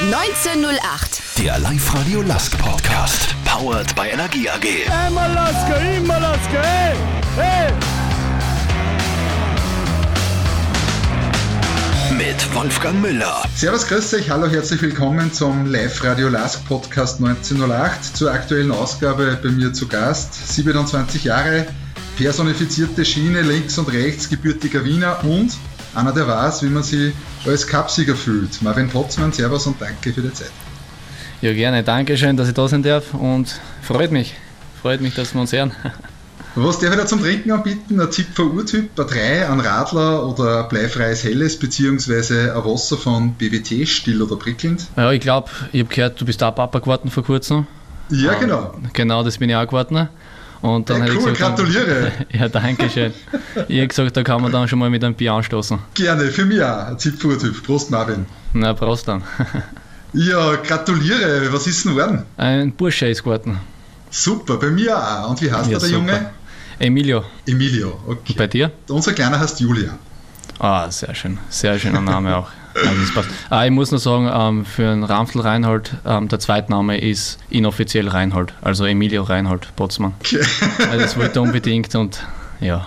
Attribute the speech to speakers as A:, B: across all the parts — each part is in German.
A: 1908.
B: Der Live-Radio Lask Podcast. Powered by Energie AG.
C: Immer Laske, immer Laske, hey, hey.
B: Mit Wolfgang Müller.
D: Servus, grüß euch, hallo, herzlich willkommen zum Live-Radio Lask Podcast 1908. Zur aktuellen Ausgabe bei mir zu Gast. 27 Jahre, personifizierte Schiene links und rechts, gebürtiger Wiener und einer, der weiß, wie man sich als Cupsieger fühlt. Marvin Potzmann, Servus und danke für die Zeit.
E: Ja, gerne. Dankeschön, dass ich da sein darf und freut mich. Freut mich, dass wir uns hören.
D: Was darf ich da zum Trinken anbieten? Ein Zipfer Urtyp, ein 3, ein Radler oder ein bleifreies Helles, beziehungsweise ein Wasser von BWT, still oder prickelnd?
E: Ja, ich glaube, ich habe gehört, du bist auch Papa geworden vor kurzem.
D: Ja, genau.
E: Genau, das bin ich auch geworden. Und dann
D: Ja,
E: habe ich
D: cool,
E: gesagt,
D: gratuliere.
E: Ja, danke schön. ich habe gesagt, da kann man dann schon mal mit einem Bier anstoßen.
D: Gerne, für mich auch. Ein Zipfer Urtyp. Prost, Marvin.
E: Na, Prost dann.
D: Ja, gratuliere. Was ist denn geworden?
E: Ein Bursche ist geworden.
D: Super, bei mir auch. Und wie heißt
E: Ja,
D: der,
E: super.
D: Junge?
E: Emilio,
D: Emilio, okay.
E: bei dir?
D: Unser Kleiner heißt Julia.
E: Ah, sehr schön. Sehr schöner Name auch. Also. Ah, ich muss nur sagen, ähm, für einen Ramsel Reinhold, ähm, der Zweitname ist inoffiziell Reinhold, also Emilio Reinhold Botzmann.
D: Okay.
E: Also das wollte er unbedingt und ja,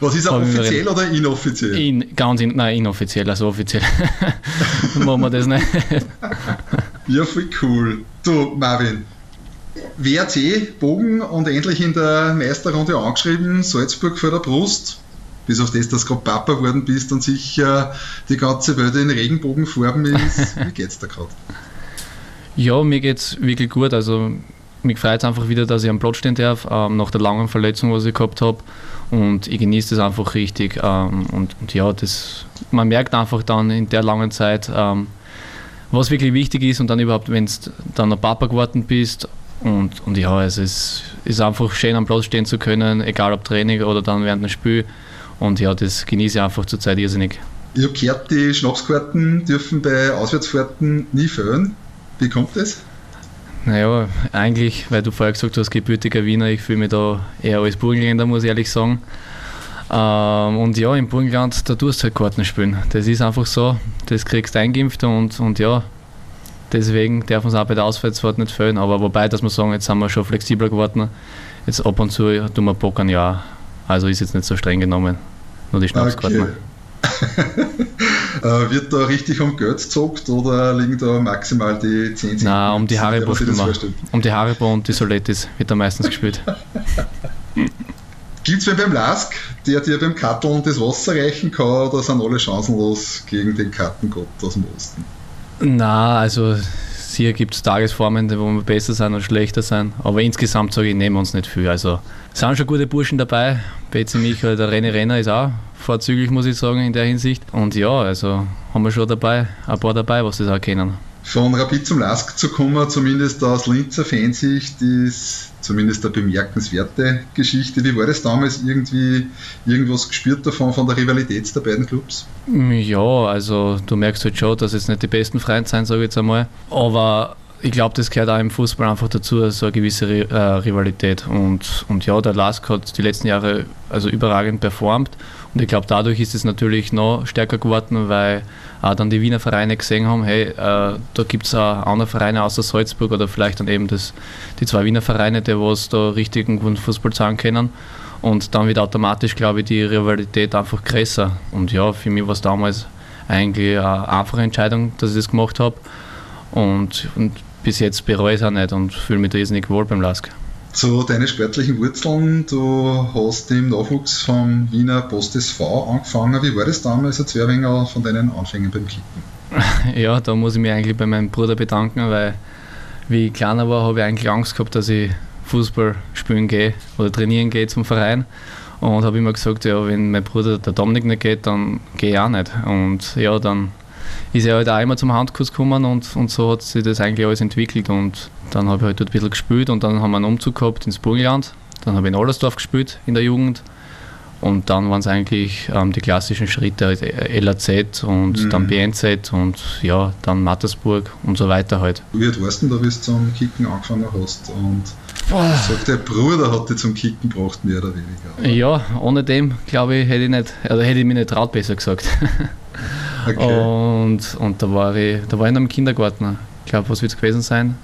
D: Was ist er, offiziell oder inoffiziell?
E: in, ganz in, nein, inoffiziell, also offiziell machen wir das nicht.
D: Ja, voll cool. Du, Marvin, WRC, Bogen und endlich in der Meisterrunde angeschrieben, Salzburg vor der Brust. Bis auf das, dass du gerade Papa geworden bist und sicher die ganze Welt in Regenbogenfarben ist. Wie geht's da gerade?
E: Ja, mir geht's wirklich gut. Also mich freut es einfach wieder, dass ich am Platz stehen darf, ähm, nach der langen Verletzung, was ich gehabt habe. Und ich genieße das einfach richtig. Ähm, und, und ja, das, man merkt einfach dann in der langen Zeit, ähm, was wirklich wichtig ist und dann überhaupt, wenn du dann ein Papa geworden bist. Und, und ja, es ist, ist einfach schön am Platz stehen zu können, egal ob Training oder dann während dem Spiel. Und ja, das genieße ich einfach zurzeit irrsinnig.
D: Ich habe gehört, die Schnapskarten dürfen bei Auswärtsfahrten nie fehlen. Wie kommt das?
E: Naja, eigentlich, weil du vorher gesagt hast, gebürtiger Wiener, ich fühle mich da eher als Burgenländer, muss ich ehrlich sagen. Ähm, und ja, im Burgenland, da tust du halt Karten spielen. Das ist einfach so, das kriegst du eingeimpft und, und ja, deswegen darf uns auch bei der Auswärtsfahrt nicht fehlen. Aber wobei, dass wir sagen, jetzt sind wir schon flexibler geworden. Jetzt ab und zu tun wir pokern, ja. Also ist jetzt nicht so streng genommen. Nur die Schnapskarten.
D: äh, wird da richtig um Geld gezockt oder liegen da maximal die 10 Cent?
E: Nein, um die Haribo? Um die Haribo und die Soletis wird da meistens gespielt.
D: Gibt's wen beim Lask, der dir beim Katteln das Wasser reichen kann, oder sind alle chancenlos gegen den Kartengott aus dem Osten?
E: Na, also hier gibt es Tagesformen, wo wir besser sein oder schlechter sein. Aber insgesamt sage ich, nehmen wir uns nicht viel. Also es sind schon gute Burschen dabei. Betsy Michael, der René Renner ist auch vorzüglich, muss ich sagen, in der Hinsicht. Und ja, also haben wir schon dabei, ein paar dabei, was das auch kennen.
D: Von Rapid zum Lask zu kommen, zumindest aus Linzer Fansicht, ist zumindest eine bemerkenswerte Geschichte. Wie war das damals? Irgendwie irgendwas gespürt davon, von der Rivalität der beiden Clubs?
E: Ja, also du merkst halt schon, dass es nicht die besten Freunde sein, sage ich jetzt einmal. Aber ich glaube, das gehört auch im Fußball einfach dazu, so eine gewisse äh, Rivalität. Und, und ja, der Lask hat die letzten Jahre also überragend performt. Und ich glaube, dadurch ist es natürlich noch stärker geworden, weil auch dann die Wiener Vereine gesehen haben, hey, äh, da gibt es auch andere Vereine außer Salzburg oder vielleicht dann eben das, die zwei Wiener Vereine, die was da richtigen Fußball sagen können. Und dann wird automatisch, glaube ich, die Rivalität einfach größer. Und ja, für mich war es damals eigentlich eine einfache Entscheidung, dass ich das gemacht habe. Und, und bis jetzt bereue ich es auch nicht und fühle mich irrsinnig wohl beim Lask.
D: Zu deinen sportlichen Wurzeln, du hast im Nachwuchs vom Wiener Post SV angefangen. Wie war das damals, als Wehrwenger von deinen Anfängen beim Kicken?
E: Ja, da muss ich mich eigentlich bei meinem Bruder bedanken, weil wie ich kleiner war, habe ich eigentlich Angst gehabt, dass ich Fußball spielen gehe oder trainieren gehe zum Verein. Und habe immer gesagt, ja, wenn mein Bruder, der Dominik, nicht geht, dann gehe ich auch nicht. Und ja, dann ist er halt auch immer zum Handkurs gekommen und, und so hat sich das eigentlich alles entwickelt. Und dann habe ich halt dort ein bisschen gespielt und dann haben wir einen Umzug gehabt ins Burgenland. Dann habe ich in Allersdorf gespielt in der Jugend. Und dann waren es eigentlich ähm, die klassischen Schritte, halt LAZ und
D: Mhm.
E: dann BNZ und ja, dann Mattersburg und so weiter halt.
D: Wie alt warst du denn da, bis du zum Kicken angefangen hast? Und sagt der Bruder hat dich zum Kicken gebracht, mehr oder weniger.
E: Ja, ohne dem, glaube ich, hätte ich nicht, oder hätte ich mich nicht traut, besser gesagt. Okay. Und, und da war ich, da war ich in einem Kindergarten. Ich glaube, was wird es gewesen sein?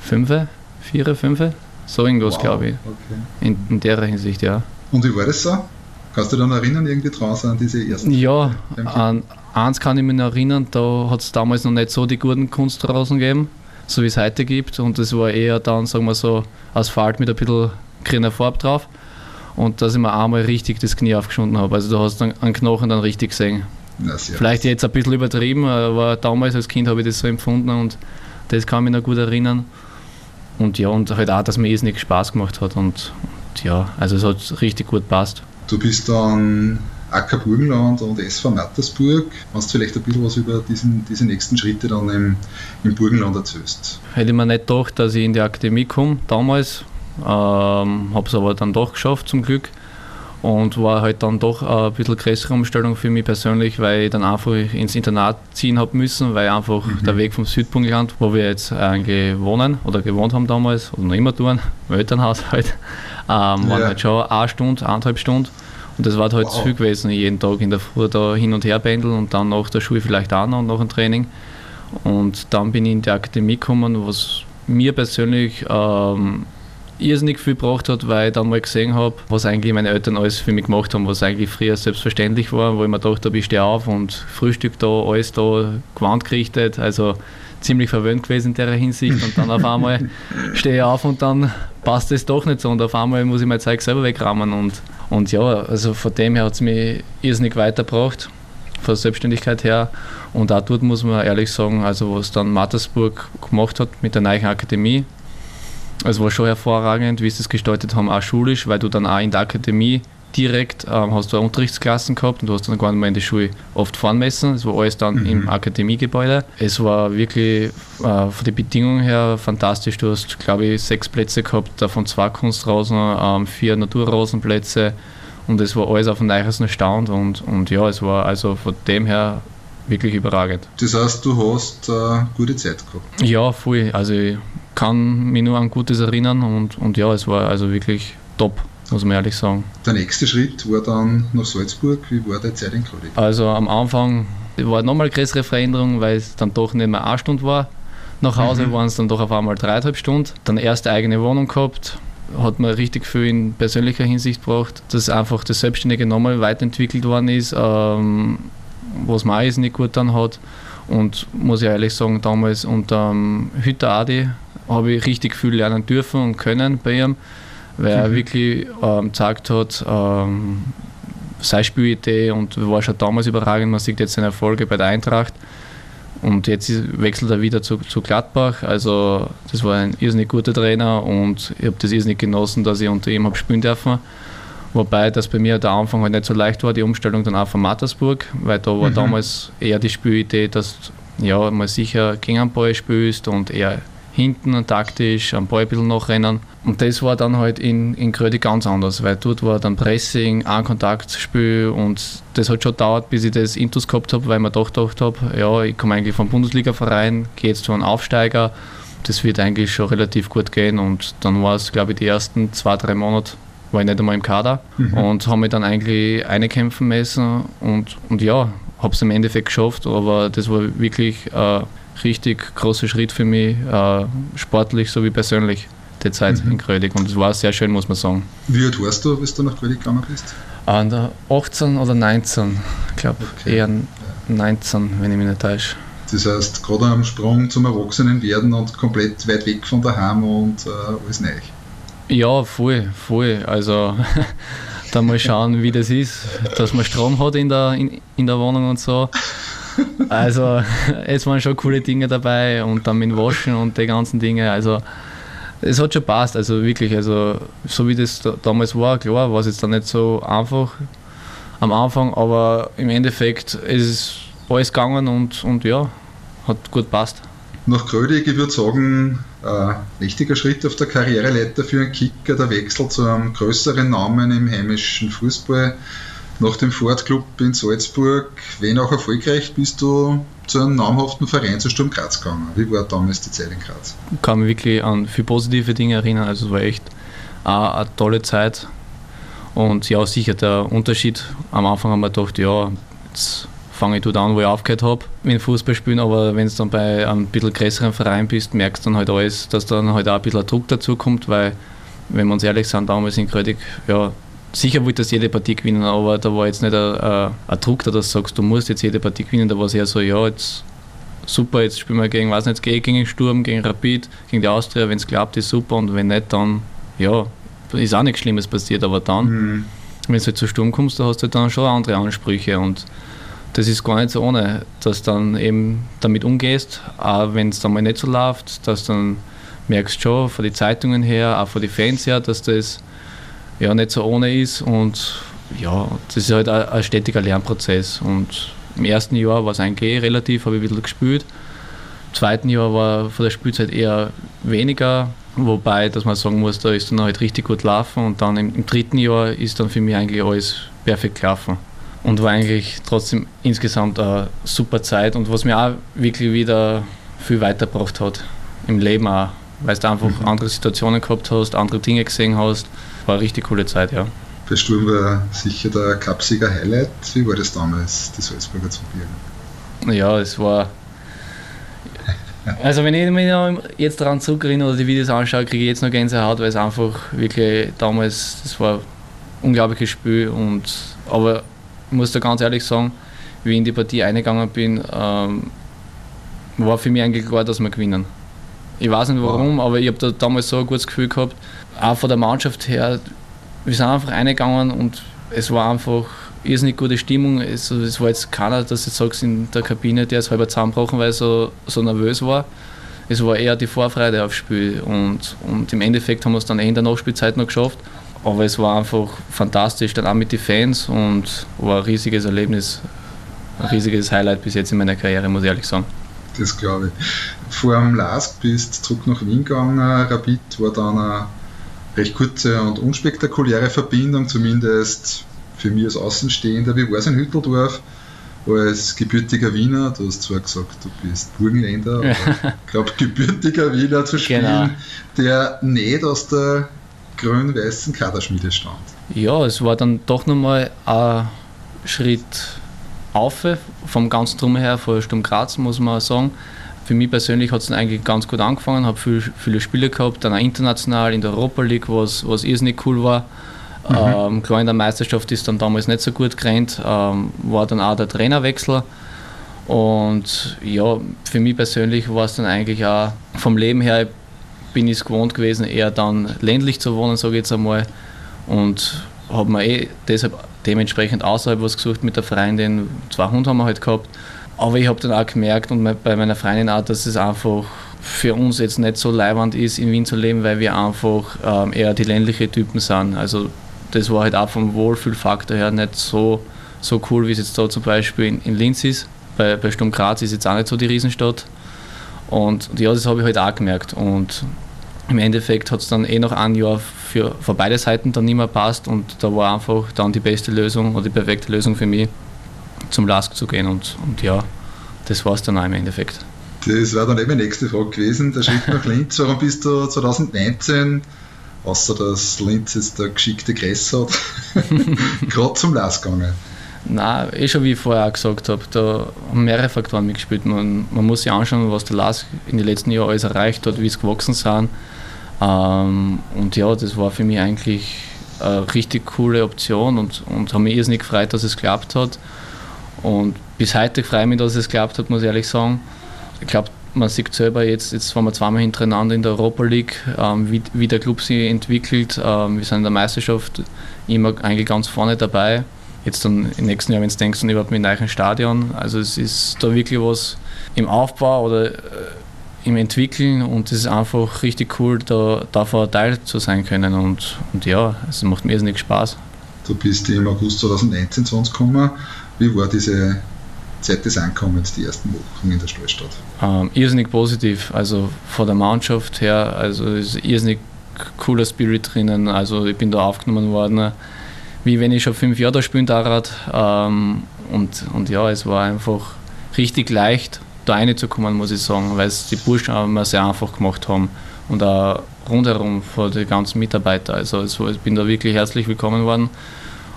E: Fünfe? Vier, fünfe? So irgendwas, wow. glaube ich. Okay. In, in der Hinsicht, ja.
D: Und wie war das so? Kannst du dich dann erinnern, irgendwie draußen an diese ersten?
E: Ja, an eins kann ich mich erinnern, da hat es damals noch nicht so die guten Kunstrasen gegeben, so wie es heute gibt. Und es war eher dann, sagen wir so, Asphalt mit ein bisschen grüner Farbe drauf. Und dass ich mir einmal richtig das Knie aufgeschunden habe. Also du hast dann einen Knochen dann richtig gesehen. Vielleicht jetzt ein bisschen übertrieben, aber damals als Kind habe ich das so empfunden und das kann mich noch gut erinnern. Und ja, und halt auch, dass mir irrsinnig Spaß gemacht hat. Und, und ja, also es hat richtig gut passt.
D: Du bist dann Acker Burgenland und SV Mattersburg. Kannst du vielleicht ein bisschen was über diesen, diese nächsten Schritte dann im, im Burgenland erzählst?
E: Hätte ich mir nicht gedacht, dass ich in die Akademie komme, damals. Ähm, habe es aber dann doch geschafft, zum Glück. Und war halt dann doch ein bisschen größere Umstellung für mich persönlich, weil ich dann einfach ins Internat ziehen habe müssen, weil einfach mhm. der Weg vom Südpunktland, wo wir jetzt eigentlich wohnen oder gewohnt haben damals, oder noch immer tun, im Elternhaus halt, ähm, waren halt schon eine Stunde, eineinhalb Stunden. Und das war halt wow. zu viel gewesen, jeden Tag in der Früh da hin und her pendeln und dann nach der Schule vielleicht auch noch und nach dem Training. Und dann bin ich in die Akademie gekommen, was mir persönlich ähm, irrsinnig viel gebracht hat, weil ich dann mal gesehen habe, was eigentlich meine Eltern alles für mich gemacht haben, was eigentlich früher selbstverständlich war, wo ich mir gedacht habe, ich stehe auf und Frühstück da, alles da, gewandt gerichtet, also ziemlich verwöhnt gewesen in der Hinsicht. Und dann auf einmal stehe ich auf und dann passt es doch nicht so. Und auf einmal muss ich mein Zeug selber wegrammen. Und, und ja, also von dem her hat es mich irrsinnig weitergebracht, von der Selbstständigkeit her. Und auch dort muss man ehrlich sagen, also was dann Mattersburg gemacht hat mit der neuen Akademie, es war schon hervorragend, wie sie es gestaltet haben, auch schulisch, weil du dann auch in der Akademie direkt ähm, hast du Unterrichtsklassen gehabt und du hast dann gar nicht mehr in die Schule oft fahren müssen. Es war alles dann mhm. im Akademiegebäude. Es war wirklich äh, von den Bedingungen her fantastisch. Du hast, glaube ich, sechs Plätze gehabt, davon zwei Kunstrasen, ähm, vier Naturrasenplätze und es war alles auf dem neuesten Stand und, und ja, es war also von dem her wirklich überragend.
D: Das heißt, du hast äh, gute Zeit gehabt?
E: Ja, voll. Also ich kann mich nur an Gutes erinnern und, und ja, es war also wirklich top, muss man ehrlich sagen.
D: Der nächste Schritt war dann nach Salzburg. Wie war die Zeit in Krodik?
E: Also am Anfang war nochmal eine größere Veränderung, weil es dann doch nicht mehr eine Stunde war. Nach Hause mhm. waren es dann doch auf einmal dreieinhalb Stunden. Dann erste eigene Wohnung gehabt, hat mir richtig viel in persönlicher Hinsicht gebracht, dass einfach das Selbstständige nochmal weiterentwickelt worden ist, ähm, was mir auch nicht gut dann hat. Und muss ich ehrlich sagen, damals unter dem Hütter Adi habe ich richtig viel lernen dürfen und können bei ihm, weil mhm. er wirklich ähm, gezeigt hat, ähm, seine Spielidee und war schon damals überragend. Man sieht jetzt seine Erfolge bei der Eintracht. Und jetzt wechselt er wieder zu, zu Gladbach. Also, das war ein irrsinnig guter Trainer und ich habe das irrsinnig genossen, dass ich unter ihm habe spielen dürfen. Wobei das bei mir der Anfang halt nicht so leicht war, die Umstellung dann auch von Mattersburg, weil da war mhm. damals eher die Spielidee, dass ja, mal sicher gegen einen Ball spielst und eher hinten und taktisch am Ball ein bisschen nachrennen. Und das war dann halt in, in Grödi ganz anders, weil dort war dann Pressing, ein Kontaktspiel und das hat schon gedauert, bis ich das Intus gehabt habe, weil ich mir doch gedacht habe, ja, ich komme eigentlich vom Bundesliga-Verein, gehe jetzt zu einem Aufsteiger, das wird eigentlich schon relativ gut gehen und dann war es, glaube ich, die ersten zwei, drei Monate war ich nicht einmal im Kader mhm. und habe mich dann eigentlich einkämpfen müssen und, und ja, habe es im Endeffekt geschafft, aber das war wirklich ein richtig großer Schritt für mich, äh, sportlich sowie persönlich, die Zeit mhm. in Grödig und es war sehr schön, muss man sagen.
D: Wie alt warst du, bis du nach Grödig gegangen bist?
E: An der 18 oder 19, ich glaube okay. eher 19, wenn ich mich nicht täusche.
D: Das heißt, gerade am Sprung zum Erwachsenenwerden und komplett weit weg von daheim und äh, alles neu.
E: Ja, voll, voll. Also da mal schauen, wie das ist, dass man Strom hat in der, in, in der Wohnung und so. Also es waren schon coole Dinge dabei und dann mit Waschen und die ganzen Dinge. Also es hat schon passt, also wirklich, also so wie das da, damals war, klar, war es jetzt dann nicht so einfach am Anfang, aber im Endeffekt ist es alles gegangen und, und ja, hat gut passt.
D: Nach Grödig, ich würde sagen, ein wichtiger Schritt auf der Karriereleiter für einen Kicker, der Wechsel zu einem größeren Namen im heimischen Fußball. Nach dem Ford Club in Salzburg, wenn auch erfolgreich, bist du zu einem namhaften Verein, zu Sturm Graz gegangen. Wie war damals die Zeit in Graz?
E: Ich kann mich wirklich an viele positive Dinge erinnern. Also es war echt eine tolle Zeit. Und ja, sicher der Unterschied. Am Anfang haben wir gedacht, ja, jetzt fange ich dort an, wo ich aufgehört habe mit Fußball spielen, aber wenn du dann bei einem bisschen größeren Verein bist, merkst du dann halt alles, dass dann halt auch ein bisschen Druck dazu kommt, weil, wenn wir uns ehrlich sind, damals in Krödig, ja, sicher wollte das jede Partie gewinnen, aber da war jetzt nicht ein, ein, ein Druck, da du sagst, du musst jetzt jede Partie gewinnen, da war es eher so, ja, jetzt super, jetzt spielen wir gegen, weiß nicht, gegen den Sturm, gegen Rapid, gegen die Austria, wenn es klappt, ist super und wenn nicht, dann, ja, ist auch nichts Schlimmes passiert, aber dann, mhm. wenn du halt zu Sturm kommst, da hast du halt dann schon andere Ansprüche und das ist gar nicht so ohne, dass du dann eben damit umgehst, auch wenn es dann mal nicht so läuft, dass dann merkst schon von den Zeitungen her, auch von den Fans her, dass das ja nicht so ohne ist. Und ja, das ist halt ein, ein stetiger Lernprozess. Und im ersten Jahr war es eigentlich eh relativ, habe ich ein bisschen gespielt. Im zweiten Jahr war von der Spielzeit eher weniger, wobei, dass man sagen muss, da ist dann halt richtig gut laufen und dann im, im dritten Jahr ist dann für mich eigentlich alles perfekt gelaufen und war eigentlich trotzdem insgesamt eine super Zeit und was mir auch wirklich wieder viel weitergebracht hat im Leben auch, weil du einfach mhm. andere Situationen gehabt hast, andere Dinge gesehen hast. War eine richtig coole Zeit, ja.
D: Bei Sturm war sicher der Cupsieger Highlight. Wie war das damals, die Salzburger zu biegen?
E: Ja, es war. Also, wenn ich mich jetzt daran zurückerinnere oder die Videos anschaue, kriege ich jetzt noch Gänsehaut, weil es einfach wirklich damals, das war ein unglaubliches Spiel. Und, aber muss da ganz ehrlich sagen, wie ich in die Partie eingegangen bin, ähm, war für mich eigentlich klar, dass wir gewinnen. Ich weiß nicht warum, aber ich habe da damals so ein gutes Gefühl gehabt. Auch von der Mannschaft her, wir sind einfach reingegangen und es war einfach irrsinnig gute Stimmung. Es, es war jetzt keiner, dass du sagst in der Kabine, der ist halber zusammengebrochen, weil er so, so nervös war. Es war eher die Vorfreude aufs Spiel und, und im Endeffekt haben wir es dann eh in der Nachspielzeit noch geschafft. Aber es war einfach fantastisch, dann auch mit den Fans und war ein riesiges Erlebnis, ein riesiges Highlight bis jetzt in meiner Karriere, muss ich ehrlich sagen.
D: Das glaube ich. Vor dem Lask bist du zurück nach Wien gegangen, Rapid war dann eine recht kurze und unspektakuläre Verbindung, zumindest für mich als Außenstehender. Wie war es in Hütteldorf? Als gebürtiger Wiener, du hast zwar gesagt, du bist Burgenländer, aber ich glaube, gebürtiger Wiener zu spielen, genau. der nicht aus der grün-weißen Kaderschmiede stand.
E: Ja, es war dann doch nochmal ein Schritt auf vom ganzen Drum her, von Sturm Graz, muss man sagen für mich persönlich hat es eigentlich ganz gut angefangen, habe viel, viele Spiele gehabt, dann auch international in der Europa League, was, was irrsinnig cool war. Mhm. Ähm, klar, in der Meisterschaft ist dann damals nicht so gut gerannt, ähm, war dann auch der Trainerwechsel. Und ja, für mich persönlich war es dann eigentlich auch vom Leben her, bin ich es gewohnt gewesen, eher dann ländlich zu wohnen, sage ich jetzt einmal. Und habe mir eh deshalb dementsprechend außerhalb was gesucht mit der Freundin. Zwei Hunde haben wir halt gehabt. Aber ich habe dann auch gemerkt und bei meiner Freundin auch, dass es einfach für uns jetzt nicht so leibend ist, in Wien zu leben, weil wir einfach ähm, eher die ländliche Typen sind. Also das war halt auch vom Wohlfühlfaktor her nicht so, so cool, wie es jetzt da zum Beispiel in, in Linz ist. Bei, bei Sturm Graz ist jetzt auch nicht so die Riesenstadt. Und ja, das habe ich halt auch gemerkt. Und im Endeffekt hat es dann eh noch ein Jahr für, für beide Seiten dann nicht mehr passt und da war einfach dann die beste Lösung oder die perfekte Lösung für mich, zum LASK zu gehen und, und ja, das war es dann auch im Endeffekt.
D: Das war dann eben die nächste Frage gewesen, der Schritt nach Linz. Warum bist du 2019, außer dass Linz jetzt der geschickte Gress hat, gerade zum LASK gegangen?
E: Nein, eh schon wie ich vorher auch gesagt habe, da haben mehrere Faktoren mitgespielt. Man, man muss sich anschauen, was der LASK in den letzten Jahren alles erreicht hat, wie es gewachsen sind. Ähm, und ja, das war für mich eigentlich eine richtig coole Option und, und habe mich irrsinnig gefreut, dass es geklappt hat. Und bis heute freue ich mich, dass es geklappt hat, muss ich ehrlich sagen. Ich glaube, man sieht selber jetzt, jetzt waren wir zweimal hintereinander in der Europa League, ähm, wie, wie, der Club sich entwickelt. Ähm, wir sind in der Meisterschaft immer eigentlich ganz vorne dabei. Jetzt dann im nächsten Jahr, wenn du denkst, dann überhaupt mit einem neuen Stadion. Also es ist da wirklich was im Aufbau oder äh, im Entwickeln und es ist einfach richtig cool, da davon Teil zu sein können. Und, und ja, es macht mir irrsinnig Spaß.
D: Du bist im August 2019 zu uns gekommen. Wie war diese Zeit des Ankommens, die ersten Wochen in der Stallstadt?
E: Ähm, irrsinnig positiv, also von der Mannschaft her, also ist irrsinnig cooler Spirit drinnen. Also ich bin da aufgenommen worden, wie wenn ich schon fünf Jahre da spielen darf. Ähm, und, und ja, es war einfach richtig leicht, da reinzukommen, muss ich sagen, weil es die Burschen auch immer sehr einfach gemacht haben und auch rundherum von den ganzen Mitarbeitern. Also ich bin da wirklich herzlich willkommen worden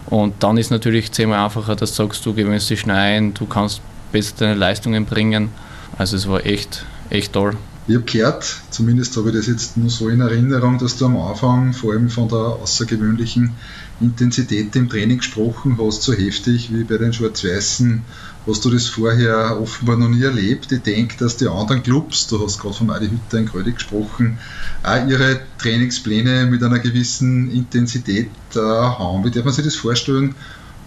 E: Und dann ist natürlich zehnmal einfacher, dass du sagst, du gewöhnst dich schnell ein, du kannst besser deine Leistungen bringen. Also es war echt, echt toll.
D: Ich habe gehört, zumindest habe ich das jetzt nur so in Erinnerung, dass du am Anfang vor allem von der außergewöhnlichen Intensität im Training gesprochen hast, so heftig wie bei den Schwarz-Weißen. Hast du das vorher offenbar noch nie erlebt? Ich denke, dass die anderen Clubs, du hast gerade von Adi Hütter in Grödig gesprochen, auch ihre Trainingspläne mit einer gewissen Intensität äh, haben. Wie darf man sich das vorstellen?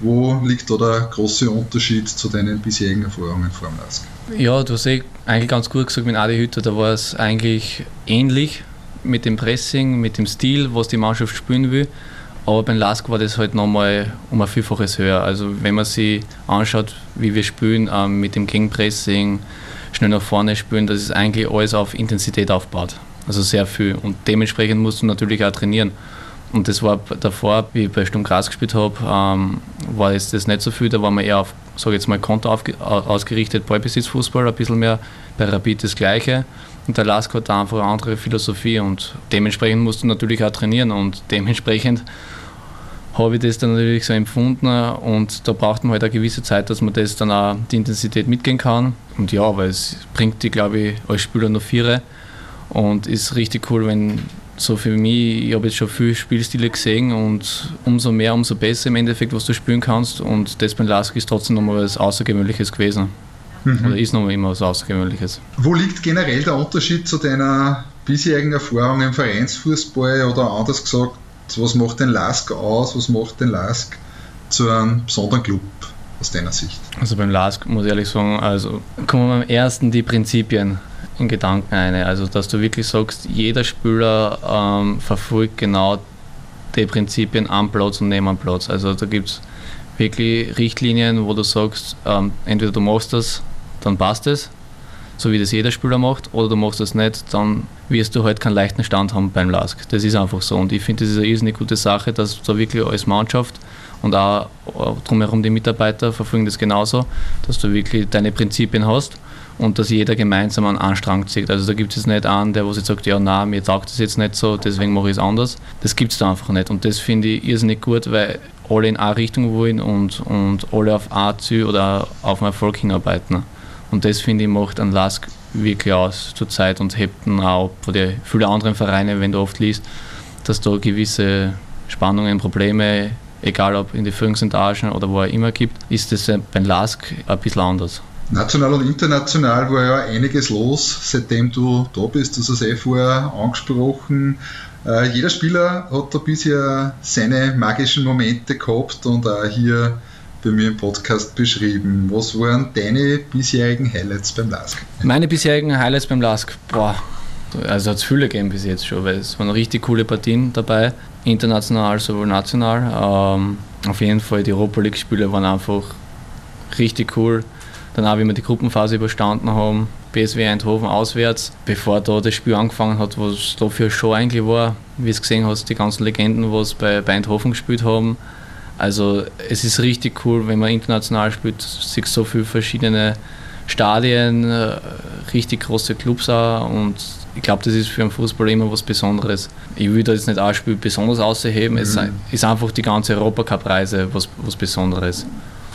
D: Wo liegt da der große Unterschied zu deinen bisherigen Erfahrungen vor dem LASK?
E: Ja, du hast eh eigentlich ganz gut gesagt mit Adi Hütter, da war es eigentlich ähnlich mit dem Pressing, mit dem Stil, was die Mannschaft spielen will. Aber beim LASK war das halt nochmal um ein Vielfaches höher. Also wenn man sich anschaut, wie wir spielen, ähm, mit dem Gegenpressing, schnell nach vorne spielen, das ist eigentlich alles auf Intensität aufgebaut. Also sehr viel. Und dementsprechend musst du natürlich auch trainieren. Und das war davor, wie ich bei Sturm Graz gespielt habe, ähm, war jetzt das nicht so viel. Da war man eher auf, sage jetzt mal, Konter ausgerichtet, Ballbesitzfußball, ein bisschen mehr. Bei Rapid das Gleiche. Und der Lask hat da einfach eine andere Philosophie und dementsprechend musst du natürlich auch trainieren und dementsprechend habe ich das dann natürlich so empfunden und da braucht man halt eine gewisse Zeit, dass man das dann auch die Intensität mitgehen kann. Und ja, aber es bringt die, glaube ich, als Spieler noch vier und ist richtig cool, wenn so für mich, ich habe jetzt schon viele Spielstile gesehen und umso mehr, umso besser im Endeffekt, was du spielen kannst. Und das beim Lask ist trotzdem nochmal was Außergewöhnliches gewesen. Mhm. Oder ist nochmal immer was Außergewöhnliches.
D: Wo liegt generell der Unterschied zu deiner bisherigen Erfahrung im Vereinsfußball oder anders gesagt, was macht den Lask aus, was macht den Lask zu einem besonderen Club aus deiner Sicht?
E: Also beim Lask muss ich ehrlich sagen, also kommen am ersten die Prinzipien in Gedanken eine. Also, dass du wirklich sagst, jeder Spieler ähm, verfolgt genau die Prinzipien am Platz und neben am Platz. Also, da gibt es wirklich Richtlinien, wo du sagst, ähm, entweder du machst das, dann passt es, so wie das jeder Spieler macht, oder du machst das nicht, dann wirst du halt keinen leichten Stand haben beim LASK. Das ist einfach so. Und ich finde, das ist eine irrsinnig gute Sache, dass du da wirklich als Mannschaft und auch drumherum die Mitarbeiter verfolgen das genauso, dass du wirklich deine Prinzipien hast und dass jeder gemeinsam einen Anstrang zieht. Also da gibt es nicht einen, der wo sich sagt, ja na, mir taugt das jetzt nicht so, deswegen mache ich es anders. Das gibt es da einfach nicht und das finde ich irrsinnig gut, weil alle in eine Richtung wollen und, und alle auf ein Ziel oder auf einen Erfolg hinarbeiten. Und das finde ich macht ein Lask wirklich aus zur Zeit und hebt auch von den vielen anderen Vereinen, wenn du oft liest, dass da gewisse Spannungen, Probleme, egal ob in den Führungsetagen oder wo er immer gibt, ist das beim Lask ein bisschen anders.
D: National und international war ja einiges los, seitdem du da bist. Du hast es eh vorher angesprochen. Äh, jeder Spieler hat da bisher seine magischen Momente gehabt und auch hier bei mir im Podcast beschrieben. Was waren deine bisherigen Highlights beim LASK?
E: Meine bisherigen Highlights beim LASK, boah, also hat es viele gegeben bis jetzt schon, weil es waren richtig coole Partien dabei, international sowohl national. Ähm, auf jeden Fall die Europa League-Spiele waren einfach richtig cool dann auch, wie wir die Gruppenphase überstanden haben, BSW Eindhoven auswärts, bevor da das Spiel angefangen hat, was da für eine Show eigentlich war, wie es gesehen hast, die ganzen Legenden, was bei Eindhoven gespielt haben. Also es ist richtig cool, wenn man international spielt, sieht so viele verschiedene Stadien, äh, richtig große Clubs auch und ich glaube, das ist für einen Fußball immer was Besonderes. Ich würde jetzt nicht ein Spiel besonders ausheben, mhm. es ist einfach die ganze Europacup-Reise was, was Besonderes.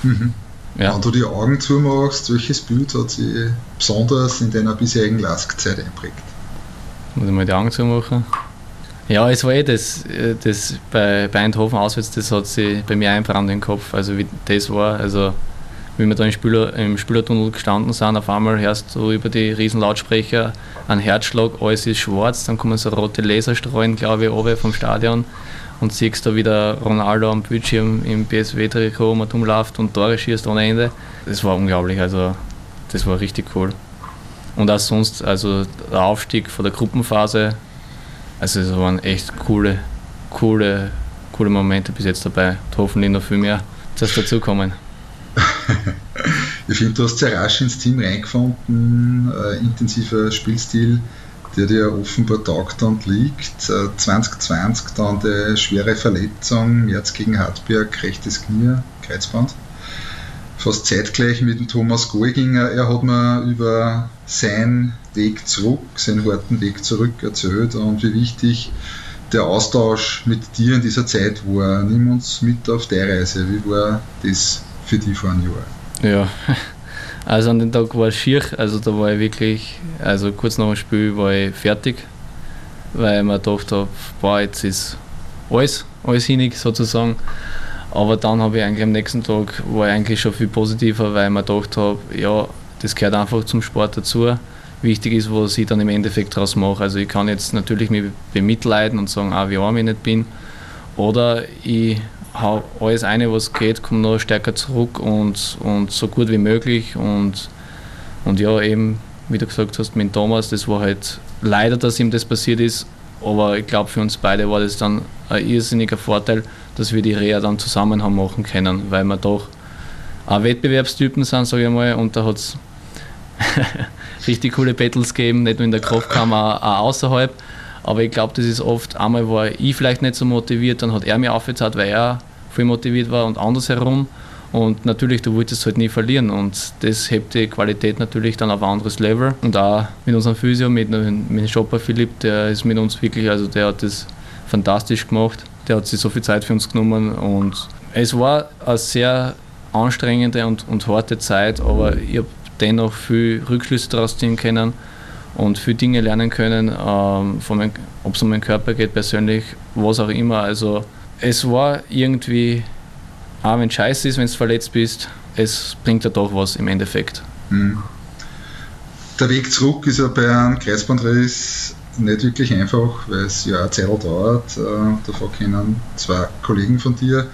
E: Mhm.
D: Ja. Wenn du die Augen zumachst, welches Bild hat sich besonders in deiner bisherigen Lask-Zeit einprägt?
E: Muss ich mal die Augen zumachen? Ja, es war eh das, das bei, bei Eindhoven auswärts, das hat sich bei mir einbrannt im Kopf. Also wie das war, also wie wir da im, Spüler, im Spülertunnel gestanden sind, auf einmal hörst du über die riesen Lautsprecher einen Herzschlag, alles ist schwarz, dann kommen so rote Laserstrahlen, glaube ich, oben vom Stadion und siehst da wieder Ronaldo am Bildschirm im PSW-Trikot um umläuft und Tore schießt ohne Ende. Das war unglaublich, also das war richtig cool. Und auch sonst, also der Aufstieg von der Gruppenphase, also es waren echt coole, coole, coole Momente bis jetzt dabei. Und hoffentlich noch viel mehr das dazukommen.
D: ich finde, du hast sehr rasch ins Team reingefunden, äh, intensiver Spielstil der dir offenbar taugt und liegt. 2020 äh, dann die schwere Verletzung, März gegen Hartberg, rechtes Knie, Kreuzband. Fast zeitgleich mit dem Thomas Golginger. Er hat mir über seinen Weg zurück, seinen harten Weg zurück erzählt und wie wichtig der Austausch mit dir in dieser Zeit war. Nimm uns mit auf die Reise. Wie war das für dich vor einem Jahr?
E: Ja, also an dem Tag war es schier. Also da war ich wirklich, also kurz nach dem Spiel war ich fertig, weil ich mir gedacht habe, boah, jetzt ist alles, alles hinig sozusagen. Aber dann habe ich eigentlich am nächsten Tag war ich eigentlich schon viel positiver, weil ich mir gedacht habe, ja, das gehört einfach zum Sport dazu. Wichtig ist, was ich dann im Endeffekt daraus mache. Also ich kann jetzt natürlich mich bemitleiden und sagen, ah, wie arm ich nicht bin. Oder ich hau alles eine, was geht, komme noch stärker zurück und, und so gut wie möglich. Und, und ja, eben, wie du gesagt hast, mit Thomas, das war halt leider, dass ihm das passiert ist. Aber ich glaube, für uns beide war das dann ein irrsinniger Vorteil, dass wir die Reha dann zusammen haben machen können, weil wir doch auch Wettbewerbstypen sind, sage ich mal, und da hat es richtig coole Battles gegeben, nicht nur in der Kraftkammer, auch außerhalb. Aber ich glaube, das ist oft, einmal war ich vielleicht nicht so motiviert, dann hat er mich aufgezahlt, weil er viel motiviert war und andersherum. Und natürlich, du wolltest halt nie verlieren und das hebt die Qualität natürlich dann auf ein anderes Level. Und auch mit unserem Physio, mit, mit Shopper Philipp, der ist mit uns wirklich, also der hat das fantastisch gemacht. Der hat sich so viel Zeit für uns genommen und es war eine sehr anstrengende und, und harte Zeit, aber ich habe dennoch viel Rückschlüsse daraus ziehen können und viele Dinge lernen können, ähm, ob es um meinen Körper geht, persönlich, was auch immer. Also es war irgendwie, auch wenn es scheiße ist, wenn du verletzt bist, es bringt ja doch was im Endeffekt. Mhm.
D: Der Weg zurück ist ja bei einem Kreisbandriss nicht wirklich einfach, weil es ja eine Zeit dauert. Äh, davor kennen zwei Kollegen von dir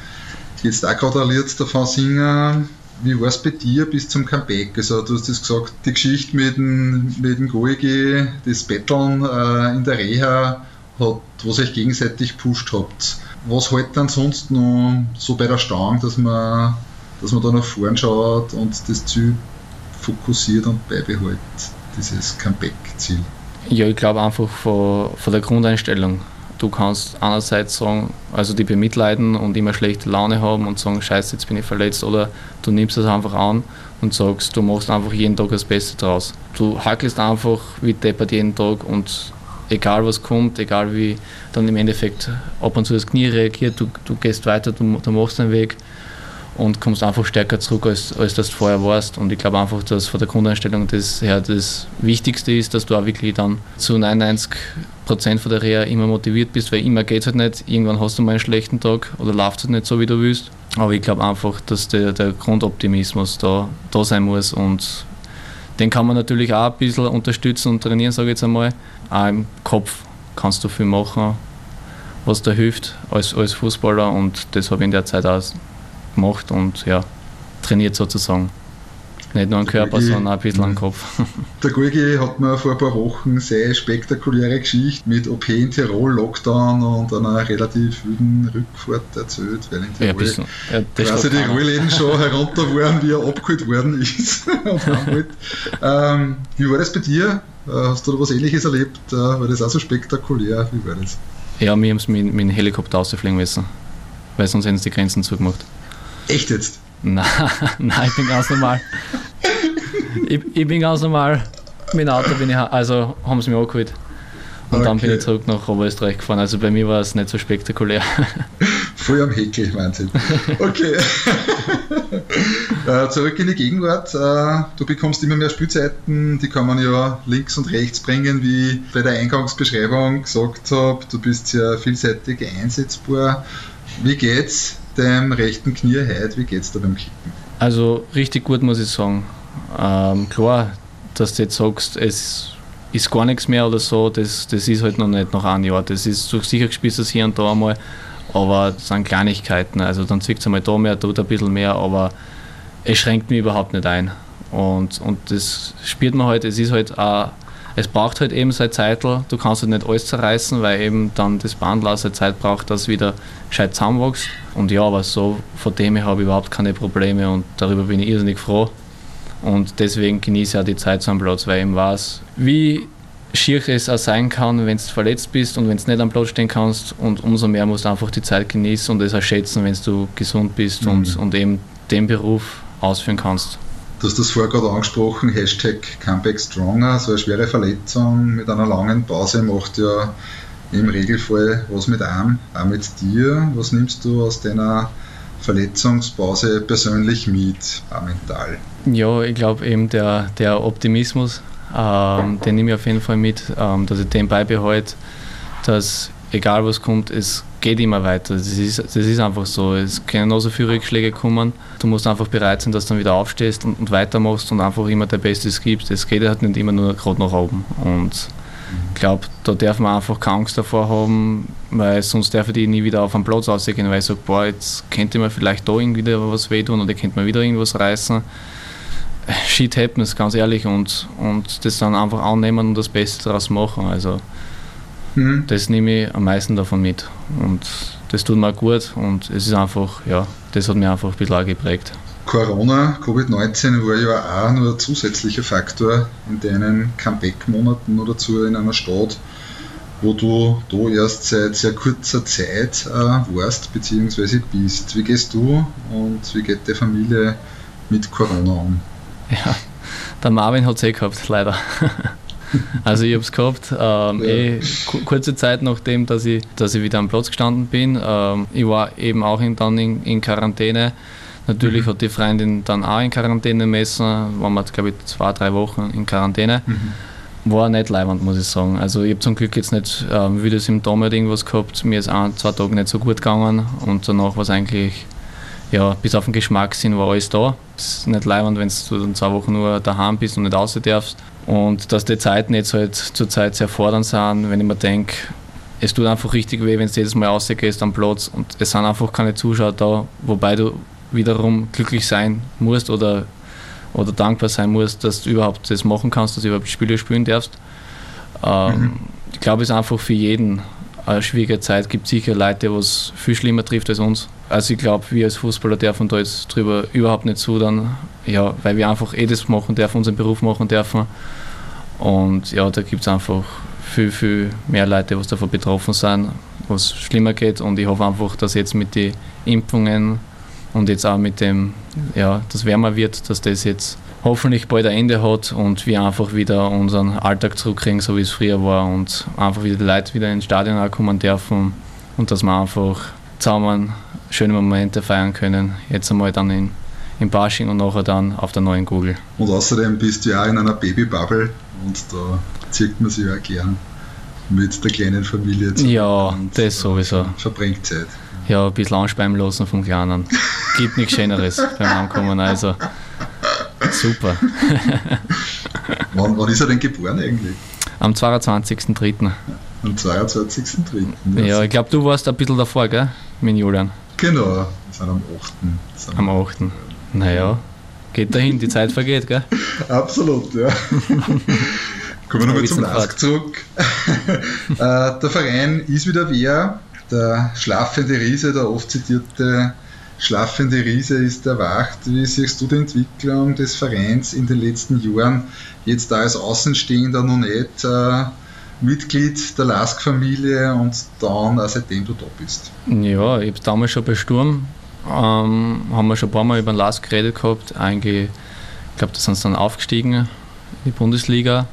D: jetzt auch gerade erlebt, davon singen. Wie war es bei dir bis zum Comeback? Also, du hast das gesagt, die Geschichte mit dem, mit dem Goege, das Betteln äh, in der Reha, hat, was euch gegenseitig pusht habt. Was hält dann sonst noch so bei der Stange, dass man, dass man da nach vorn schaut und das Ziel fokussiert und beibehält, dieses Comeback-Ziel?
E: Ja, ich glaube einfach von, von der Grundeinstellung. Du kannst einerseits sagen, also die bemitleiden und immer schlechte Laune haben und sagen, scheiße, jetzt bin ich verletzt, oder du nimmst das einfach an und sagst, du machst einfach jeden Tag das Beste draus. Du hackelst einfach wie deppert jeden Tag und egal was kommt, egal wie dann im Endeffekt ab und zu das Knie reagiert, du, du gehst weiter, du, du machst den Weg und kommst einfach stärker zurück, als, als das du vorher warst. Und ich glaube einfach, dass von der Grundeinstellung das her das Wichtigste ist, dass du auch wirklich dann zu 99 Prozent von der Reha immer motiviert bist, weil immer geht es halt nicht. Irgendwann hast du mal einen schlechten Tag oder läuft es halt nicht so, wie du willst. Aber ich glaube einfach, dass der, der Grundoptimismus da, da sein muss und den kann man natürlich auch ein bisschen unterstützen und trainieren, sage ich jetzt einmal. Auch im Kopf kannst du viel machen, was da hilft als, als Fußballer und das habe ich in der Zeit auch gemacht und ja, trainiert sozusagen. Nicht nur am Körper, Gurgi, sondern auch ein bisschen am Kopf.
D: Der Gurgi hat mir vor ein paar Wochen sehr spektakuläre Geschichte mit OP in Tirol, Lockdown und einer relativ wilden Rückfahrt erzählt, weil in Tirol ja, bisschen, ja, quasi die Rollläden schon herunter waren, wie er abgeholt worden ist. ähm, wie war das bei dir? Äh, hast du da was ähnliches erlebt? Äh, war das auch so spektakulär? Wie war das?
E: Ja, wir haben es mit, mit dem Helikopter rausfliegen müssen, weil sonst hätten sie die Grenzen zugemacht.
D: Echt jetzt?
E: Nein, nein, ich bin ganz normal. ich, ich, bin ganz normal. Mit dem Auto bin ich, also haben sie mich angeholt. Und okay. dann bin ich zurück nach Oberösterreich gefahren. Also bei mir war es nicht so spektakulär.
D: Voll am Heckel, Wahnsinn. Okay. äh, zurück in die Gegenwart. Äh, du bekommst immer mehr Spielzeiten, die kann man ja links und rechts bringen, wie bei der Eingangsbeschreibung gesagt habe. Du bist ja vielseitig einsetzbar. Wie geht's? deinem rechten Knie heute? Wie geht's da beim Kicken?
E: Also richtig gut muss ich sagen. Ähm, klar, dass du jetzt sagst, es ist gar nichts mehr oder so, das, das ist halt noch nicht nach einem Jahr. Das ist so sicher gespielt das hier und da einmal, aber das sind Kleinigkeiten. Also dann zwickt es einmal da mehr, tut ein bisschen mehr, aber es schränkt mich überhaupt nicht ein. Und, und das spürt man halt, es ist halt auch es braucht halt eben seine Zeit, du kannst halt nicht alles zerreißen, weil eben dann das Bandler seine Zeit braucht, dass wieder gescheit zusammenwächst. Und ja, aber so von dem her habe ich überhaupt keine Probleme und darüber bin ich irrsinnig froh. Und deswegen genieße ich auch die Zeit am Platz, weil ich weiß, wie schier es auch sein kann, wenn du verletzt bist und wenn du nicht am Platz stehen kannst. Und umso mehr musst du einfach die Zeit genießen und es auch schätzen, wenn du gesund bist mhm. und, und eben den Beruf ausführen kannst.
D: Du hast das vorher gerade angesprochen, Hashtag Comeback Stronger, so eine schwere Verletzung mit einer langen Pause macht ja im Regelfall was mit einem, auch mit dir. Was nimmst du aus deiner Verletzungspause persönlich mit, auch mental?
E: Ja, ich glaube eben der, der Optimismus, ähm, den nehme ich auf jeden Fall mit, ähm, dass ich den beibehalte, dass egal was kommt, es geht immer weiter. Das ist, das ist einfach so. Es können noch so viele Rückschläge kommen. Du musst einfach bereit sein, dass du dann wieder aufstehst und, und weitermachst und einfach immer der Bestes gibst. Es geht halt nicht immer nur gerade nach oben. Und ich glaube, da darf man einfach keine Angst davor haben, weil sonst darf ich nie wieder auf den Platz rausgehen, weil ich sage, boah, jetzt könnte mir vielleicht da irgendwie was wehtun oder könnte mir wieder irgendwas reißen. Shit happens, ganz ehrlich, und, und das dann einfach annehmen und das Beste daraus machen. Also, mhm. das nehme ich am meisten davon mit. Und das tut mir gut und es ist einfach, ja, das hat mir einfach ein bisschen geprägt.
D: Corona, Covid-19 war ja auch nur ein zusätzlicher Faktor in deinen Comeback-Monaten oder dazu in einer Stadt, wo du da erst seit sehr kurzer Zeit äh, warst bzw. bist. Wie gehst du und wie geht die Familie mit Corona um?
E: Ja, der Marvin hat es eh gehabt, leider. Also ich habe es gehabt, ähm, ja. eh, kurze Zeit nachdem, dass ich, dass ich wieder am Platz gestanden bin. Ähm, ich war eben auch in, dann in, in Quarantäne Natürlich mhm. hat die Freundin dann auch in Quarantäne messen, waren wir, glaube ich, zwei, drei Wochen in Quarantäne. Mhm. War nicht leibend, muss ich sagen. Also ich habe zum Glück jetzt nicht äh, wieder Symptome oder irgendwas gehabt. Mir ist ein, zwei Tage nicht so gut gegangen und danach war es eigentlich, ja, bis auf den Geschmackssinn war alles da. Es ist nicht leibend, wenn du dann zwei Wochen nur daheim bist und nicht raus darfst. Und dass die Zeiten jetzt halt zurzeit sehr fordernd sind, wenn ich mir denke, es tut einfach richtig weh, wenn du jedes Mal rausgehst am Platz und es sind einfach keine Zuschauer da, wobei du wiederum glücklich sein musst oder, oder dankbar sein musst, dass du überhaupt das machen kannst, dass du überhaupt Spiele spielen darfst. Ähm, mhm. Ich glaube, es ist einfach für jeden eine schwierige Zeit. Es gibt sicher Leute, die es viel schlimmer trifft als uns. Also ich glaube, wir als Fußballer dürfen da jetzt drüber überhaupt nicht zu, dann, ja, weil wir einfach eh das machen dürfen, unseren Beruf machen dürfen. Und ja, da gibt es einfach viel, viel mehr Leute, die davon betroffen sind, was schlimmer geht. Und ich hoffe einfach, dass jetzt mit den Impfungen und jetzt auch mit dem, ja, das wärmer wird, dass das jetzt hoffentlich bald ein Ende hat und wir einfach wieder unseren Alltag zurückkriegen, so wie es früher war und einfach wieder die Leute wieder ins Stadion kommen dürfen und dass wir einfach zusammen schöne Momente feiern können. Jetzt einmal dann in, in Bashing und nachher dann auf der neuen Google.
D: Und außerdem bist du ja in einer Babybubble und da zieht man sich ja gern mit der kleinen Familie
E: zusammen. Ja, das sowieso.
D: Verbringt Zeit
E: ja, ein bisschen anspeien lassen vom Kleinen. Gibt nichts Schöneres beim Ankommen, also super.
D: wann, wann ist er denn geboren eigentlich?
E: Am 22.03.
D: Am 22.03.
E: Ja, ich glaube, du warst ein bisschen davor, gell, mit Julian?
D: Genau, wir sind am 8.
E: Am 8. Naja, geht dahin, die Zeit vergeht, gell?
D: Absolut, ja. Kommen wir nochmal zum Lask zurück. äh, der Verein ist wieder wer, der schlafende Riese, der oft zitierte schlafende Riese ist erwacht. Wie siehst du die Entwicklung des Vereins in den letzten Jahren? Jetzt da als Außenstehender noch nicht äh, Mitglied der LASK-Familie und dann auch seitdem du da bist.
E: Ja, ich habe damals schon bei Sturm, ähm, haben wir schon ein paar Mal über den LASK geredet gehabt. Eigentlich, ich glaube, da sind sie dann aufgestiegen in die Bundesliga.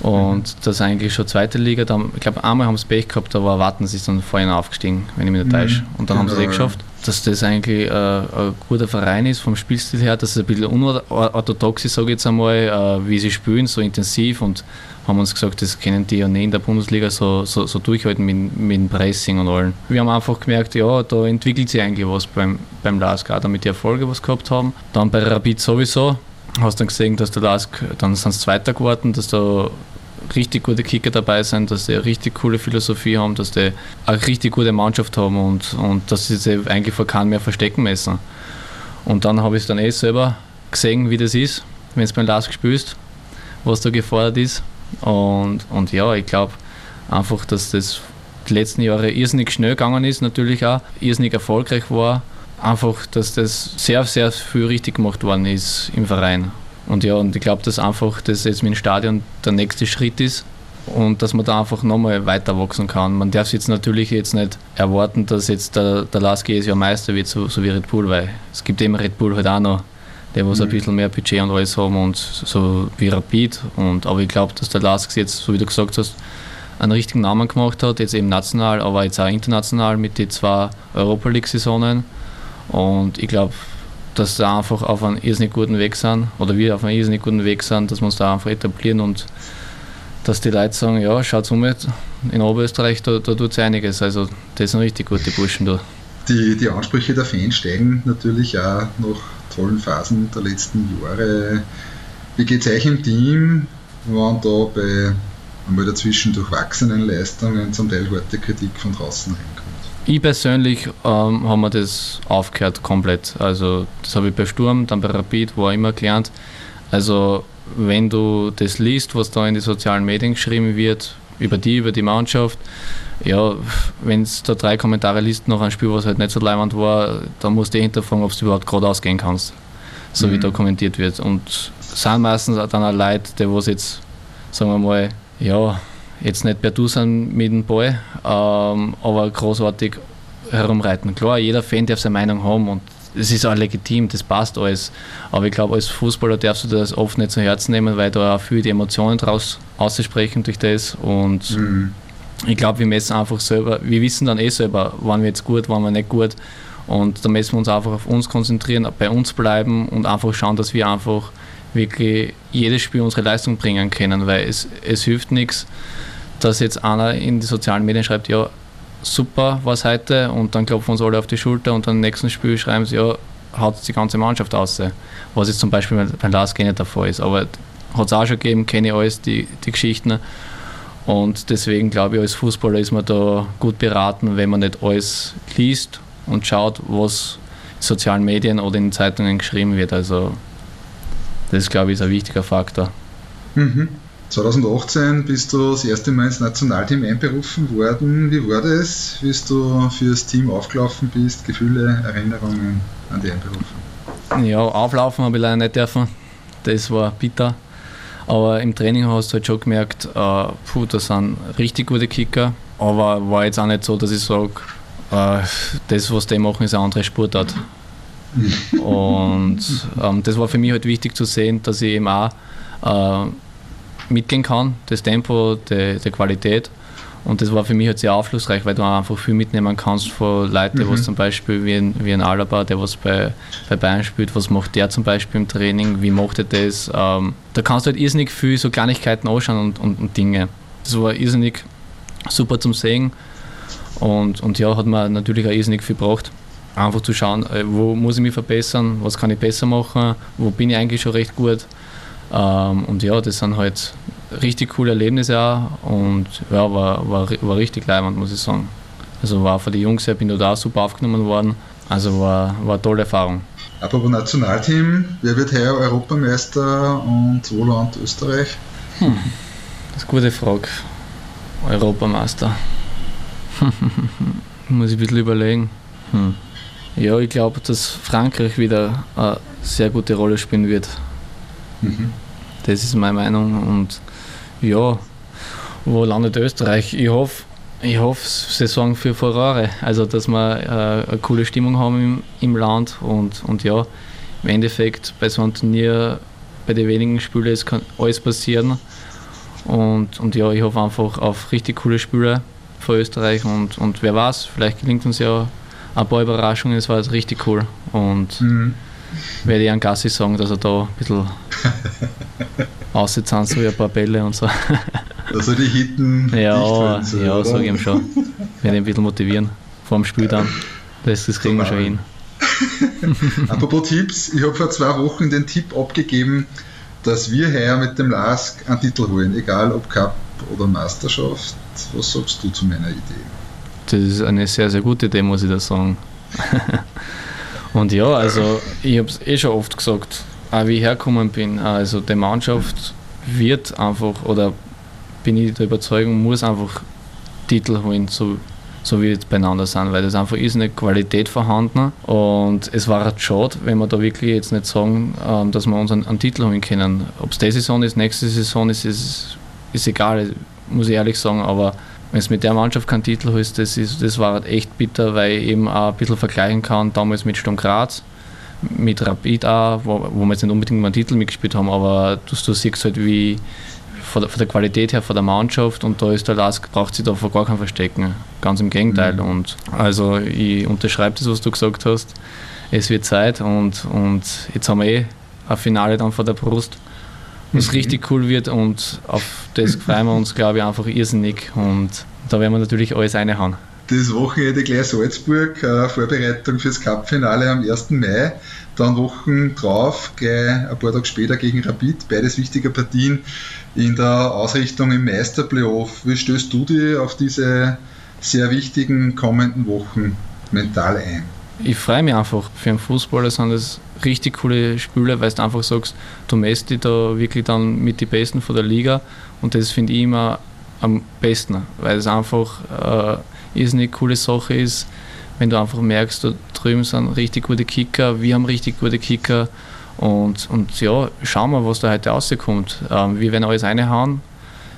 E: Und das ist eigentlich schon zweite Liga. Da, ich glaube, einmal haben sie Pech gehabt, aber warten sie dann vorhin aufgestiegen, wenn ich mich nicht mhm. täusche. Und dann genau, haben sie es eh geschafft. Dass das eigentlich äh, ein guter Verein ist vom Spielstil her, dass es ein bisschen unorthodox ist, sage ich jetzt einmal, äh, wie sie spielen, so intensiv und haben uns gesagt, das können die ja nicht in der Bundesliga so, so, so durchhalten mit, mit dem Pressing und allem. Wir haben einfach gemerkt, ja, da entwickelt sich eigentlich was beim, beim LASK, auch damit die Erfolge was gehabt haben. Dann bei Rapid sowieso, hast dann gesehen, dass der Lask, dann sind sie Zweiter geworden, dass da richtig gute Kicker dabei sind, dass die eine richtig coole Philosophie haben, dass die eine richtig gute Mannschaft haben und, und dass sie sich eigentlich vor keinem mehr verstecken müssen. Und dann habe ich es dann eh selber gesehen, wie das ist, wenn es beim Lask spielst, was da gefordert ist. Und, und ja, ich glaube einfach, dass das die letzten Jahre irrsinnig schnell gegangen ist, natürlich auch, irrsinnig erfolgreich war einfach, dass das sehr, sehr viel richtig gemacht worden ist im Verein. Und ja, und ich glaube, dass einfach das jetzt mit dem Stadion der nächste Schritt ist und dass man da einfach nochmal weiter wachsen kann. Man darf jetzt natürlich jetzt nicht erwarten, dass jetzt der, der Lask jedes Jahr Meister wird, so, so wie Red Bull, weil es gibt eben Red Bull halt auch noch, der was mhm. ein bisschen mehr Budget und alles haben und so wie Rapid. Und, aber ich glaube, dass der Lask jetzt, so wie du gesagt hast, einen richtigen Namen gemacht hat, jetzt eben national, aber jetzt auch international mit den zwei Europa League-Saisonen. Und ich glaube, dass wir einfach auf einem irrsinnig guten Weg sind, oder wir auf einem irrsinnig guten Weg sind, dass wir uns da einfach etablieren und dass die Leute sagen, ja, schaut um, in Oberösterreich, da, da tut es einiges. Also das sind richtig gute Burschen da.
D: Die, die Ansprüche der Fans steigen natürlich auch nach tollen Phasen der letzten Jahre. Wie geht es euch im Team, wenn da bei einmal dazwischen durchwachsenen Leistungen zum Teil harte Kritik von draußen reinkommt?
E: Ich persönlich ähm, habe mir das aufgehört komplett. Also das habe ich bei Sturm, dann bei Rapid, wo auch immer gelernt. Also wenn du das liest, was da in die sozialen Medien geschrieben wird, über die, über die Mannschaft, ja, wenn es da drei Kommentare liest nach einem Spiel, was halt nicht so leibend war, dann musst du hinterfragen, ob du überhaupt gerade ausgehen kannst, so mhm. wie da kommentiert wird. Und sind meistens dann auch Leute, die was jetzt, sagen wir mal, ja, jetzt nicht per Du sind mit dem Ball, ähm, aber großartig herumreiten. Klar, jeder Fan darf seine Meinung haben und es ist auch legitim, das passt alles. Aber ich glaube, als Fußballer darfst du das oft nicht zu Herzen nehmen, weil da auch viel die Emotionen draus aussprechen durch das. Und mhm. ich glaube, wir messen einfach selber, wir wissen dann eh selber, wann wir jetzt gut, wann wir nicht gut. Und da müssen wir uns einfach auf uns konzentrieren, bei uns bleiben und einfach schauen, dass wir einfach wirklich jedes Spiel unsere Leistung bringen können, weil es, es hilft nichts, dass jetzt einer in die sozialen Medien schreibt, ja, super war es heute und dann klopfen uns alle auf die Schulter und dann im nächsten Spiel schreiben sie, ja, haut die ganze Mannschaft aus. Was jetzt zum Beispiel bei Lars der Fall ist. Aber hat es auch schon gegeben, kenne ich alles, die, die Geschichten. Und deswegen glaube ich, als Fußballer ist man da gut beraten, wenn man nicht alles liest und schaut, was in sozialen Medien oder in Zeitungen geschrieben wird. Also das, glaube ich, ist ein wichtiger Faktor.
D: Mhm. 2018 bist du das erste Mal ins Nationalteam einberufen worden. Wie war das, wie du für das Team aufgelaufen bist? Gefühle, Erinnerungen an die Einberufung?
E: Ja, auflaufen habe ich leider nicht dürfen. Das war bitter. Aber im Training hast du halt schon gemerkt, äh, puh, das sind richtig gute Kicker. Aber war jetzt auch nicht so, dass ich sage, äh, das, was die machen, ist eine andere Sportart. Und ähm, das war für mich halt wichtig zu sehen, dass ich eben auch äh, mitgehen kann, das Tempo, die, die, Qualität. Und das war für mich halt sehr aufschlussreich, weil du einfach viel mitnehmen kannst von Leuten, mhm. was zum Beispiel wie ein, wie ein Alaba, der was bei, bei Bayern spielt, was macht der zum Beispiel im Training, wie macht er das. Ähm, da kannst du halt irrsinnig viel so Kleinigkeiten anschauen und, und, und Dinge. Das war irrsinnig super zum Sehen und, und ja, hat mir natürlich auch irrsinnig viel gebracht einfach zu schauen, äh, wo muss ich mich verbessern, was kann ich besser machen, wo bin ich eigentlich schon recht gut. Ähm, und ja, das sind halt richtig coole Erlebnisse auch und ja, war, war, war richtig leibend, muss ich sagen. Also war für die Jungs, ich bin da super aufgenommen worden, also war, war eine tolle Erfahrung.
D: Apropos Nationalteam, wer wird heuer Europameister und wo Land Österreich?
E: Hm, das ist eine gute Frage. Europameister. muss ich ein bisschen überlegen. Hm. Ja, ich glaube, dass Frankreich wieder eine sehr gute Rolle spielen wird. Das ist meine Meinung. Und ja, wo landet Österreich? Ich hoffe, ich hoffe, Saison für Ferrari. Also, dass wir äh, eine coole Stimmung haben im, im Land. Und, und ja, im Endeffekt bei so einem Turnier, bei den wenigen Spielen, es kann alles passieren. Und, und ja, ich hoffe einfach auf richtig coole Spiele für Österreich. Und, und wer weiß, vielleicht gelingt uns ja ein paar Überraschungen, es war jetzt richtig cool. Und mhm. Werde ich an Gassi sagen, dass er da ein bisschen aussitzt, so wie ein paar Bälle und so.
D: Also die Hitten.
E: Ja, so, ja, sage ich ihm schon. Werde ihn ein bisschen motivieren vor dem Spiel dann. Das, das kriegen wir schon hin.
D: Apropos Tipps, ich habe vor zwei Wochen den Tipp abgegeben, dass wir heuer mit dem LASK einen Titel holen, egal ob Cup oder Meisterschaft. Was sagst du zu meiner Idee?
E: Das ist eine sehr, sehr gute Idee, muss ich da sagen. und ja, also ich habe es eh schon oft gesagt, auch wie ich hergekommen bin. Also die Mannschaft wird einfach, oder bin ich der Überzeugung, muss einfach Titel holen, so, so wie jetzt beieinander sind, weil das einfach ist eine Qualität vorhanden und es war halt schade, wenn wir da wirklich jetzt nicht sagen, ähm, dass wir uns einen, einen Titel holen können. Ob es diese Saison ist, nächste Saison ist, ist, ist egal, muss ich ehrlich sagen, aber wenn es mit der Mannschaft keinen Titel holst, das, ist, das war halt echt bitter, weil ich eben auch ein bisschen vergleichen kann, damals mit Sturm Graz, mit Rapid auch, wo, wo wir jetzt nicht unbedingt mal einen Titel mitgespielt haben, aber du, du siehst halt, wie von der, von der, Qualität her, von der Mannschaft und da ist der Lask, braucht sich da vor gar kein Verstecken. Ganz im Gegenteil. Mhm. Und also ich unterschreibe das, was du gesagt hast. Es wird Zeit und, und jetzt haben wir eh ein Finale dann vor der Brust, was mhm. richtig cool wird und auf das freuen wir uns, glaube ich, einfach irrsinnig und da werden wir natürlich alles reinhauen.
D: Das Wochenende gleich Salzburg, äh, Vorbereitung fürs Cup-Finale am 1. Mai. Dann Wochen drauf, gleich ein paar Tage später gegen Rapid. Beides wichtige Partien in der Ausrichtung im Meisterplayoff. Wie stößt du dich auf diese sehr wichtigen kommenden Wochen mental ein?
E: Ich freue mich einfach. Für einen Fußballer sind das richtig coole Spiele, weil du einfach sagst, du messt dich da wirklich dann mit den Besten von der Liga und das finde ich immer am besten, weil es einfach äh, eine coole Sache ist, wenn du einfach merkst, da drüben sind richtig gute Kicker, wir haben richtig gute Kicker und, und ja, schauen wir, was da heute rauskommt. Ähm, wir werden alles reinhauen.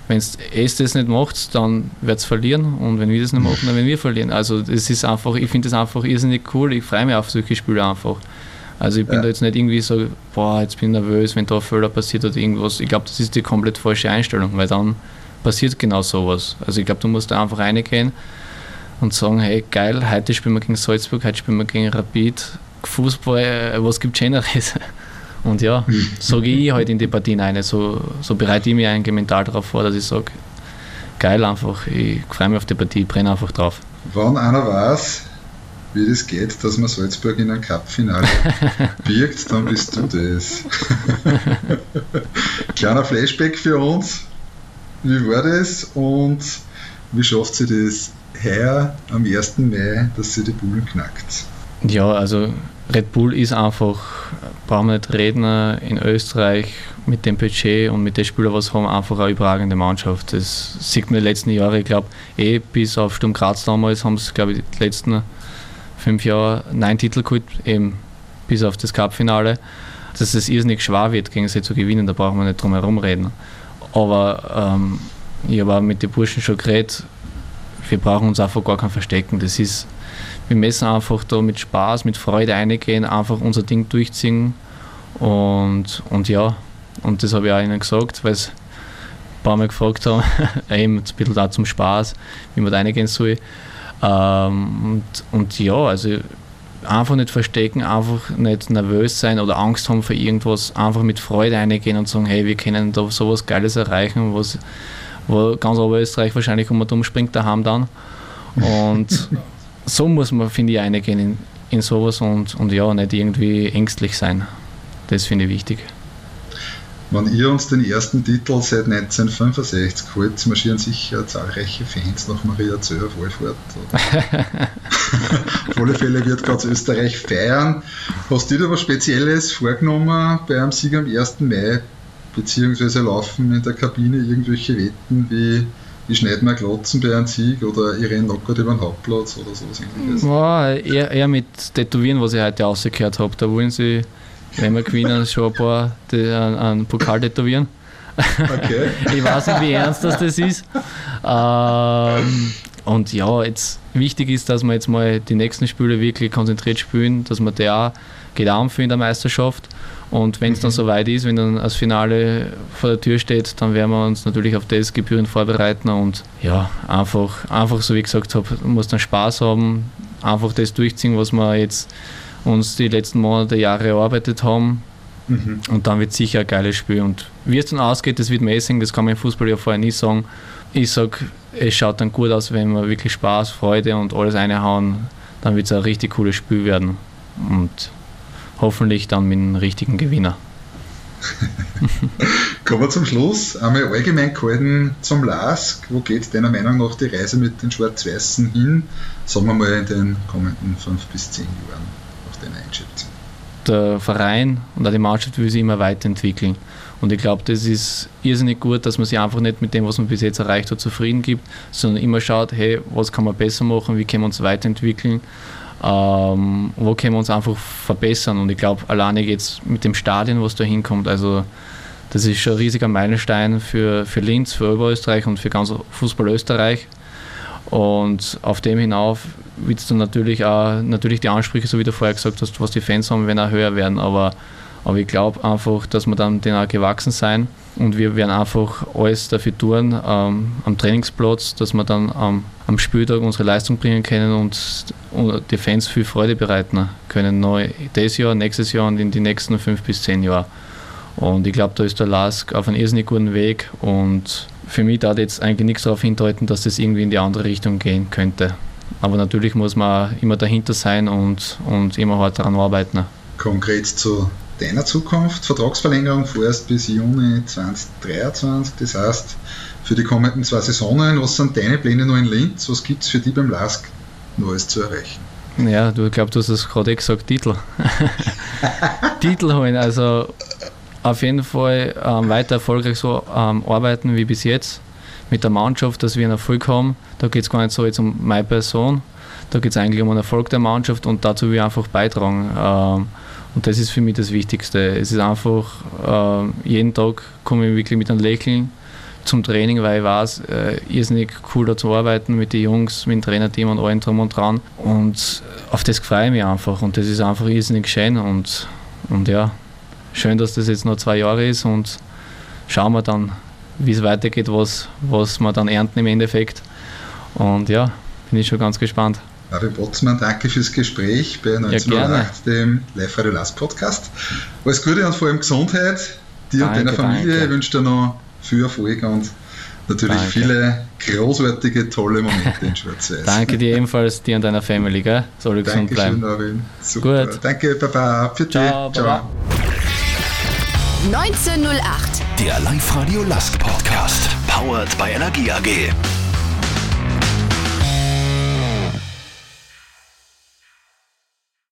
E: Wenn es das nicht macht, dann wird es verlieren und wenn wir das nicht machen, dann werden wir verlieren. Also das ist einfach, ich finde das einfach irrsinnig cool, ich freue mich auf solche Spiele einfach. Also ich bin ja. da jetzt nicht irgendwie so, boah, jetzt bin ich nervös, wenn da ein Fehler passiert oder irgendwas. Ich glaube, das ist die komplett falsche Einstellung, weil dann passiert genau sowas. Also ich glaube, du musst da einfach reingehen und sagen, hey geil, heute spielen wir gegen Salzburg, heute spielen wir gegen Rapid. Fußball, äh, was gibt Schöneres? Und ja, so gehe ich halt in die Partien rein. So, so bereite ich mich eigentlich mental darauf vor, dass ich sage, geil einfach, ich freue mich auf die Partie, ich brenne einfach drauf.
D: Wenn einer weiß, wie das geht, dass man Salzburg in ein Cup-Finale birgt, dann bist du das. Kleiner Flashback für uns. Wie war das und wie schafft sie das heuer am 1. Mai, dass sie die Bullen knackt?
E: Ja, also Red Bull ist einfach, brauchen wir nicht reden, in Österreich mit dem Budget und mit den Spielern, was haben, einfach eine überragende Mannschaft. Das sieht man in den letzten Jahren, ich glaube, eh bis auf Sturm Graz damals haben sie, glaube ich, die letzten fünf Jahre neun Titel geholt, eben bis auf das Cup-Finale. Dass es irrsinnig schwer wird, gegen sie zu gewinnen, da brauchen wir nicht drum herum reden. Aber ähm, ich habe auch mit den Burschen schon geredet, wir brauchen uns einfach gar kein Verstecken. Das ist, wir müssen einfach da mit Spaß, mit Freude eingehen, einfach unser Ding durchziehen. Und, und ja, und das habe ich auch ihnen gesagt, weil sie ein paar Mal gefragt haben, eben ein bisschen da zum Spaß, wie man da reingehen soll. Ähm, und, und ja, also einfach nicht verstecken, einfach nicht nervös sein oder Angst haben vor irgendwas, einfach mit Freude eingehen und sagen, hey, wir können da sowas Geiles erreichen, was wo ganz Oberösterreich wahrscheinlich um und um springt daheim dann. Und so muss man, finde ich, eingehen in, in sowas und, und ja, nicht irgendwie ängstlich sein. Das finde ich wichtig.
D: Wenn ihr uns den ersten Titel seit 1965 holt, marschieren sicher zahlreiche Fans nach Maria Zöhr Wohlfahrt. Auf alle Fälle wird ganz Österreich feiern. Hast du dir was Spezielles vorgenommen beim Sieg am 1. Mai? beziehungsweise laufen in der Kabine irgendwelche Wetten wie wie schneiden wir Glotzen bei einem Sieg oder Irene Nockert über den Hauptplatz oder sowas ähnliches?
E: Ja, eher, eher mit Tätowieren, was ich heute rausgehört habe. Da wollen sie, wenn wir gewinnen, schon ein paar die, einen, einen Pokal tätowieren. Okay. ich weiß nicht, wie ernst das, das ist. Ähm, und ja, jetzt wichtig ist, dass wir jetzt mal die nächsten Spiele wirklich konzentriert spielen, dass wir da geht auch in der Meisterschaft. Und wenn es dann mhm. soweit ist, wenn dann das Finale vor der Tür steht, dann werden wir uns natürlich auf das gebührend vorbereiten und ja, einfach, einfach so wie ich gesagt habe, muss dann Spaß haben, einfach das durchziehen, was wir jetzt uns die letzten Monate, Jahre erarbeitet haben. Mhm. Und dann wird es sicher ein geiles Spiel. Und wie es dann ausgeht, das wird man eh sehen, das kann man im Fußball ja vorher nie sagen. Ich sage, es schaut dann gut aus, wenn wir wirklich Spaß, Freude und alles reinhauen, dann wird es ein richtig cooles Spiel werden. Und hoffentlich dann mit einem richtigen Gewinner.
D: Kommen wir zum Schluss. Einmal allgemein gehalten zum LASK. Wo geht deiner Meinung nach die Reise mit den Schwarz-Weißen hin? Sagen wir mal in den kommenden fünf bis zehn Jahren, nach deiner Einschätzung.
E: Der Verein und auch die Mannschaft will sich immer weiterentwickeln. Und ich glaube, das ist irrsinnig gut, dass man sich einfach nicht mit dem, was man bis jetzt erreicht hat, zufrieden gibt, sondern immer schaut, hey, was kann man besser machen, wie können wir uns weiterentwickeln ähm, wo können wir uns einfach verbessern. Und ich glaube, alleine es mit dem Stadion, was da hinkommt. Also das ist schon ein riesiger Meilenstein für, für Linz, für Oberösterreich und für ganz Fußball Österreich. Und auf dem hinauf es dann natürlich auch natürlich die Ansprüche, so wie du vorher gesagt hast, was die Fans haben, werden auch höher werden. Aber, Aber ich glaube einfach, dass wir dann denen auch gewachsen sein und wir werden einfach alles dafür tun ähm, am Trainingsplatz, dass wir dann ähm, am Spieltag unsere Leistung bringen können und, und die Fans viel Freude bereiten können. Neu dieses Jahr, nächstes Jahr und in die nächsten fünf bis zehn Jahre. Und ich glaube, da ist der Lask auf einem irrsinnig guten Weg und für mich da jetzt eigentlich nichts darauf hindeuten, dass das irgendwie in die andere Richtung gehen könnte. Aber natürlich muss man immer dahinter sein und, und immer hart daran arbeiten.
D: Konkret zu deiner Zukunft, Vertragsverlängerung vorerst bis Juni 2023, das heißt für die kommenden zwei Saisonen, was sind deine Pläne noch in Linz, was gibt es für dich beim LASK Neues zu erreichen?
E: Ja, du glaubst, du hast es gerade eh gesagt, Titel. Titel holen, also auf jeden Fall ähm, weiter erfolgreich so ähm, arbeiten wie bis jetzt mit der Mannschaft, dass wir einen Erfolg haben. Da geht es gar nicht so jetzt um meine Person, da geht es eigentlich um den Erfolg der Mannschaft und dazu will ich einfach beitragen. Ähm, und das ist für mich das Wichtigste. Es ist einfach, äh, jeden Tag komme ich wirklich mit einem Lächeln zum Training, weil ich weiß, äh, irrsinnig cool da zu arbeiten mit den Jungs, mit dem Trainerteam und allen drum und dran. Und auf das freue ich mich einfach und das ist einfach irrsinnig schön und, und ja, schön, dass das jetzt noch zwei Jahre ist und schauen wir dann, wie es weitergeht, was, was wir dann ernten im Endeffekt. Und ja, bin ich schon ganz gespannt.
D: Marvin Botzmann, danke fürs Gespräch bei 1908, ja, dem Live Radio Last Podcast. Alles Gute und vor allem Gesundheit. Dir danke, und deiner Familie. Danke. Ich wünsche dir noch viel Erfolg und natürlich danke. viele großartige, tolle Momente in Schwarz-Weiß.
E: danke dir ebenfalls, dir und deiner Family. Gell? Soll gesund bleiben.
D: Marvin. Super. Gut. Danke, Baba. Für
E: Ciao, Ciao. Baba.
B: 1908. Der Live-Radio Last Podcast. Powered by Energie AG.